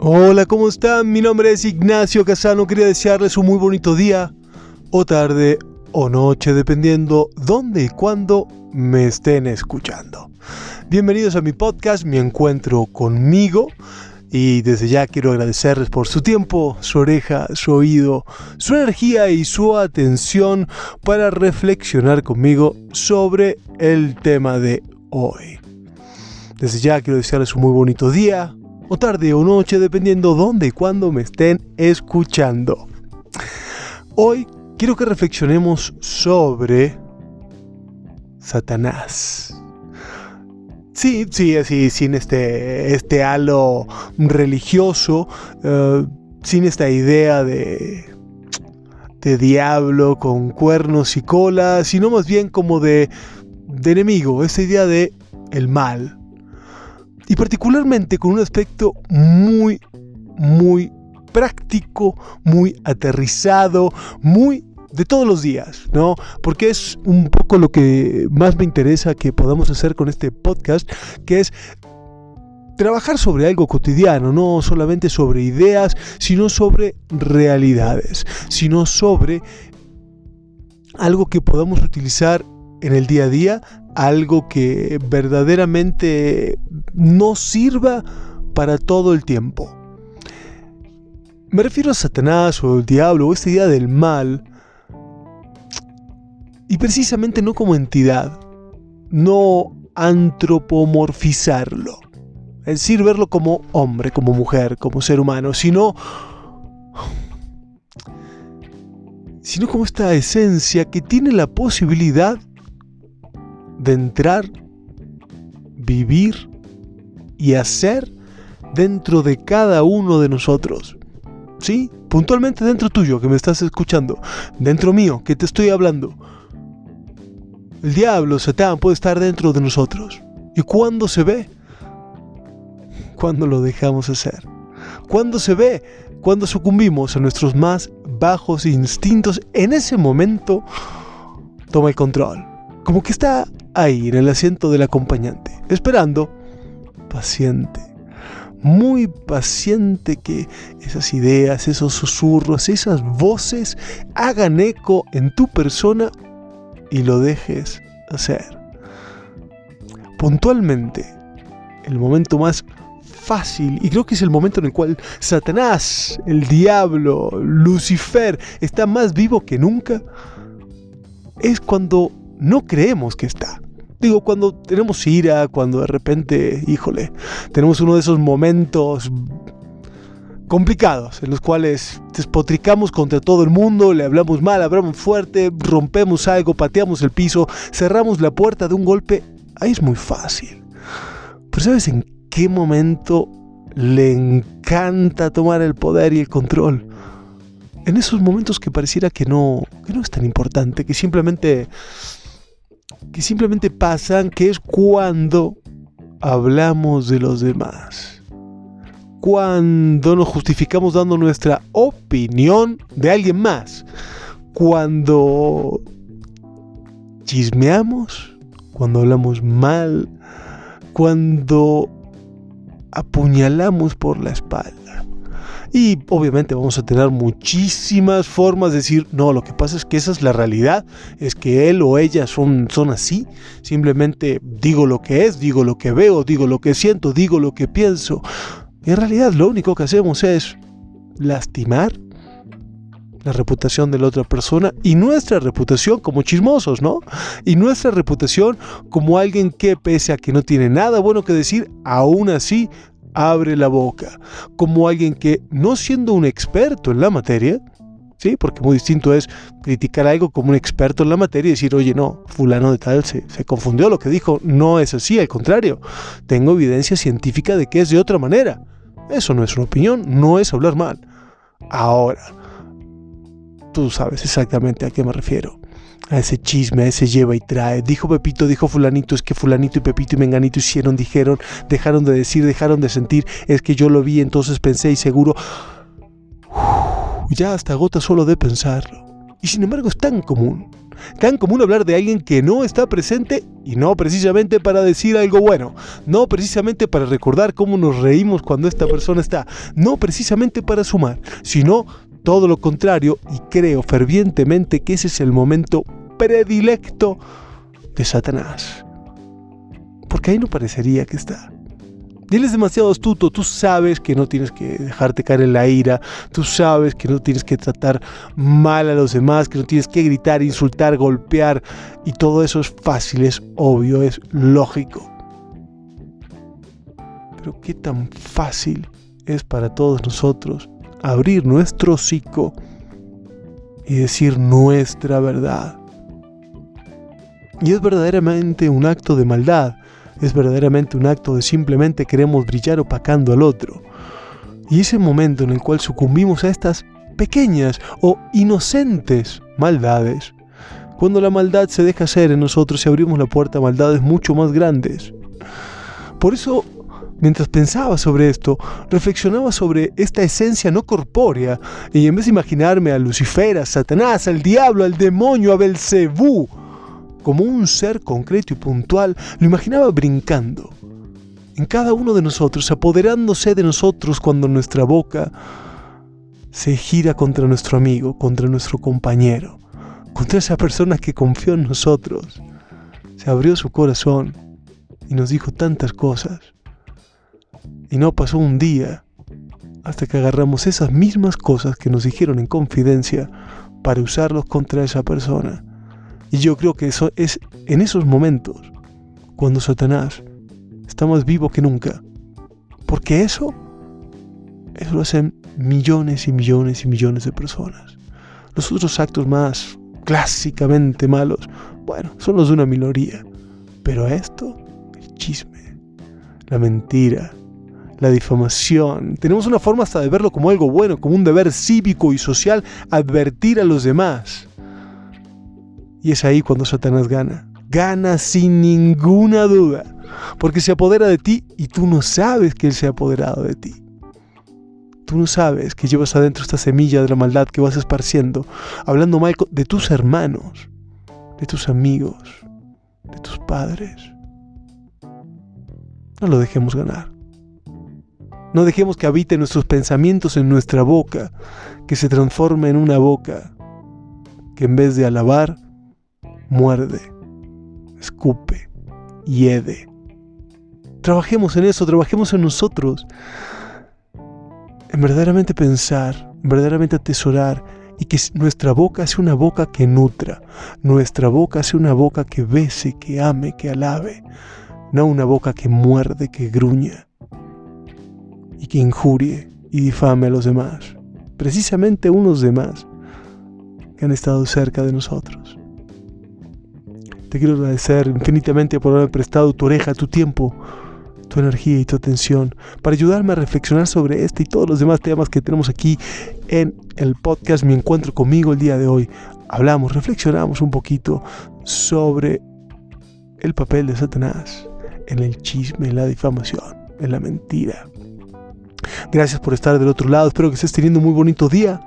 Hola, ¿cómo están? Mi nombre es Ignacio Casano. Quería desearles un muy bonito día, o tarde, o noche, dependiendo dónde y cuándo me estén escuchando. Bienvenidos a mi podcast, mi encuentro conmigo. Y desde ya quiero agradecerles por su tiempo, su oreja, su oído, su energía y su atención para reflexionar conmigo sobre el tema de hoy. Desde ya quiero desearles un muy bonito día, o tarde o noche, dependiendo dónde y cuándo me estén escuchando. Hoy quiero que reflexionemos sobre Satanás. Sí, sí, así, sin este, este halo religioso, eh, sin esta idea de, de diablo con cuernos y cola, sino más bien como de, de enemigo, esta idea de el mal. Y particularmente con un aspecto muy, muy práctico, muy aterrizado, muy de todos los días, ¿no? Porque es un poco lo que más me interesa que podamos hacer con este podcast, que es trabajar sobre algo cotidiano, no solamente sobre ideas, sino sobre realidades, sino sobre algo que podamos utilizar en el día a día, algo que verdaderamente nos sirva para todo el tiempo. Me refiero a Satanás o el diablo o esta idea del mal, y precisamente no como entidad, no antropomorfizarlo. Es decir, verlo como hombre, como mujer, como ser humano, sino sino como esta esencia que tiene la posibilidad de entrar, vivir y hacer dentro de cada uno de nosotros. ¿Sí? Puntualmente dentro tuyo que me estás escuchando, dentro mío que te estoy hablando. El diablo, Satán, puede estar dentro de nosotros. ¿Y cuándo se ve? Cuando lo dejamos hacer. ¿Cuándo se ve? Cuando sucumbimos a nuestros más bajos instintos. En ese momento toma el control. Como que está ahí en el asiento del acompañante, esperando, paciente, muy paciente que esas ideas, esos susurros, esas voces hagan eco en tu persona y lo dejes hacer. Puntualmente, el momento más fácil, y creo que es el momento en el cual Satanás, el diablo, Lucifer, está más vivo que nunca, es cuando no creemos que está. Digo, cuando tenemos ira, cuando de repente, híjole, tenemos uno de esos momentos complicados en los cuales despotricamos contra todo el mundo, le hablamos mal, hablamos fuerte, rompemos algo, pateamos el piso, cerramos la puerta de un golpe, ahí es muy fácil. Pero ¿sabes en qué momento le encanta tomar el poder y el control? En esos momentos que pareciera que no, que no es tan importante, que simplemente que simplemente pasan, que es cuando hablamos de los demás cuando nos justificamos dando nuestra opinión de alguien más, cuando chismeamos, cuando hablamos mal, cuando apuñalamos por la espalda. Y obviamente vamos a tener muchísimas formas de decir, no, lo que pasa es que esa es la realidad, es que él o ella son, son así. Simplemente digo lo que es, digo lo que veo, digo lo que siento, digo lo que pienso. En realidad lo único que hacemos es lastimar la reputación de la otra persona y nuestra reputación como chismosos, ¿no? Y nuestra reputación como alguien que pese a que no tiene nada bueno que decir, aún así abre la boca. Como alguien que no siendo un experto en la materia, ¿sí? Porque muy distinto es criticar algo como un experto en la materia y decir, oye, no, fulano de tal se, se confundió, lo que dijo no es así, al contrario, tengo evidencia científica de que es de otra manera. Eso no es una opinión, no es hablar mal. Ahora, tú sabes exactamente a qué me refiero. A ese chisme, a ese lleva y trae. Dijo Pepito, dijo fulanito, es que fulanito y Pepito y Menganito hicieron, dijeron, dejaron de decir, dejaron de sentir, es que yo lo vi, entonces pensé y seguro... ya hasta agota solo de pensarlo. Y sin embargo es tan común. Tan común hablar de alguien que no está presente y no precisamente para decir algo bueno, no precisamente para recordar cómo nos reímos cuando esta persona está, no precisamente para sumar, sino todo lo contrario y creo fervientemente que ese es el momento predilecto de Satanás. Porque ahí no parecería que está. Y él es demasiado astuto, tú sabes que no tienes que dejarte caer en la ira, tú sabes que no tienes que tratar mal a los demás, que no tienes que gritar, insultar, golpear, y todo eso es fácil, es obvio, es lógico. Pero qué tan fácil es para todos nosotros abrir nuestro hocico y decir nuestra verdad. Y es verdaderamente un acto de maldad es verdaderamente un acto de simplemente queremos brillar opacando al otro. Y ese momento en el cual sucumbimos a estas pequeñas o inocentes maldades, cuando la maldad se deja hacer en nosotros y abrimos la puerta a maldades mucho más grandes. Por eso, mientras pensaba sobre esto, reflexionaba sobre esta esencia no corpórea, y en vez de imaginarme a Lucifer, a Satanás, al diablo, al demonio, a Belcebú, como un ser concreto y puntual, lo imaginaba brincando en cada uno de nosotros, apoderándose de nosotros cuando nuestra boca se gira contra nuestro amigo, contra nuestro compañero, contra esa persona que confió en nosotros. Se abrió su corazón y nos dijo tantas cosas. Y no pasó un día hasta que agarramos esas mismas cosas que nos dijeron en confidencia para usarlos contra esa persona. Y yo creo que eso es en esos momentos cuando Satanás está más vivo que nunca. Porque eso, eso lo hacen millones y millones y millones de personas. Los otros actos más clásicamente malos, bueno, son los de una minoría. Pero esto, el chisme, la mentira, la difamación. Tenemos una forma hasta de verlo como algo bueno, como un deber cívico y social, advertir a los demás. Y es ahí cuando Satanás gana. Gana sin ninguna duda. Porque se apodera de ti y tú no sabes que Él se ha apoderado de ti. Tú no sabes que llevas adentro esta semilla de la maldad que vas esparciendo, hablando mal de tus hermanos, de tus amigos, de tus padres. No lo dejemos ganar. No dejemos que habite nuestros pensamientos en nuestra boca, que se transforme en una boca que en vez de alabar, muerde, escupe, hiede. Trabajemos en eso, trabajemos en nosotros, en verdaderamente pensar, en verdaderamente atesorar y que nuestra boca sea una boca que nutra, nuestra boca sea una boca que bese, que ame, que alabe, no una boca que muerde, que gruña y que injurie y difame a los demás, precisamente unos demás que han estado cerca de nosotros. Te quiero agradecer infinitamente por haber prestado tu oreja, tu tiempo, tu energía y tu atención para ayudarme a reflexionar sobre este y todos los demás temas que tenemos aquí en el podcast Mi Encuentro conmigo el día de hoy. Hablamos, reflexionamos un poquito sobre el papel de Satanás en el chisme, en la difamación, en la mentira. Gracias por estar del otro lado. Espero que estés teniendo un muy bonito día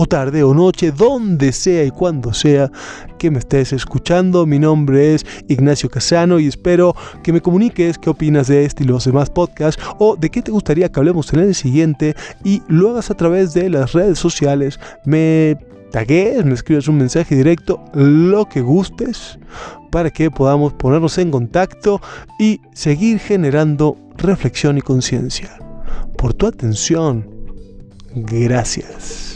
o tarde o noche, donde sea y cuando sea que me estés escuchando. Mi nombre es Ignacio Casano y espero que me comuniques qué opinas de este y los demás podcasts o de qué te gustaría que hablemos en el siguiente y lo hagas a través de las redes sociales. Me tagues, me escribes un mensaje directo, lo que gustes, para que podamos ponernos en contacto y seguir generando reflexión y conciencia. Por tu atención, gracias.